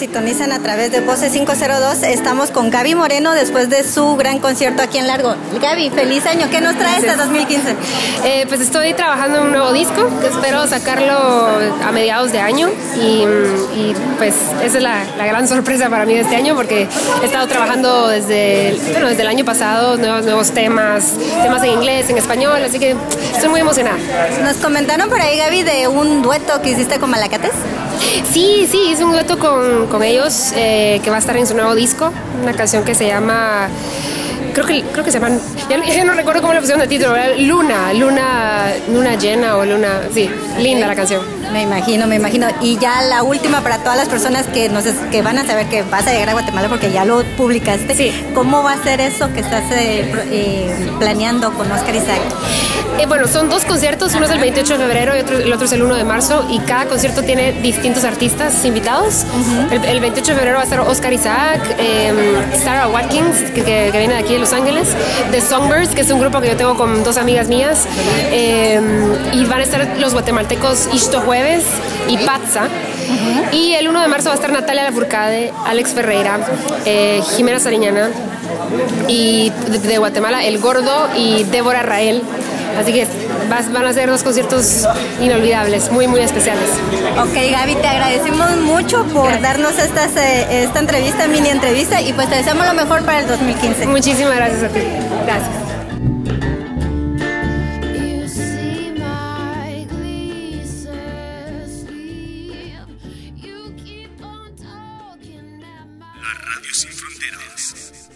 sintonizan a través de Voces 502. Estamos con Gaby Moreno después de su gran concierto aquí en Largo. Gaby, feliz año. ¿Qué nos trae este 2015? Eh, pues estoy trabajando en un nuevo disco que espero sacarlo a mediados de año y, pues esa es la, gran sorpresa para mí de este año porque he estado trabajando desde, bueno, desde el año pasado, nuevos, nuevos temas, temas en inglés, en español, así que estoy muy emocionada. Nos comentaron por ahí, Gaby, de un dueto que hiciste con Malacates. Sí, sí, hice un dueto con, con ellos eh, que va a estar en su nuevo disco, una canción que se llama creo que, creo que se llaman, ya, no recuerdo cómo le pusieron de título, Luna, Luna, Luna llena o Luna, sí, linda la canción. Me imagino, me imagino. Y ya la última para todas las personas que nos que van a saber que vas a llegar a Guatemala porque ya lo publicaste. Sí. ¿Cómo va a ser eso que estás eh, eh, planeando con Oscar Isaac? Eh, bueno, son dos conciertos, uno es el 28 de febrero y otro, el otro es el 1 de marzo y cada concierto tiene distintos artistas invitados. el, 28 de febrero va a estar Oscar Isaac, em, Sarah Watkins, que, viene de aquí Los Ángeles, The Songbirds, que es un grupo que yo tengo con dos amigas mías, em, y van a estar los guatemaltecos Isto Jueves y Patza. Y el 1 de marzo va a estar Natalia Lafourcade, Alex Ferreira, eh, Jimena Sariñana y de, Guatemala El Gordo y Débora Rael. Así que van a ser dos conciertos inolvidables, muy, muy especiales. Ok, Gaby, te agradecemos mucho por darnos estas, eh, esta entrevista, mini entrevista, y pues te deseamos lo mejor para el 2015. Muchísimas gracias a ti. Gracias. Sin Fronteras.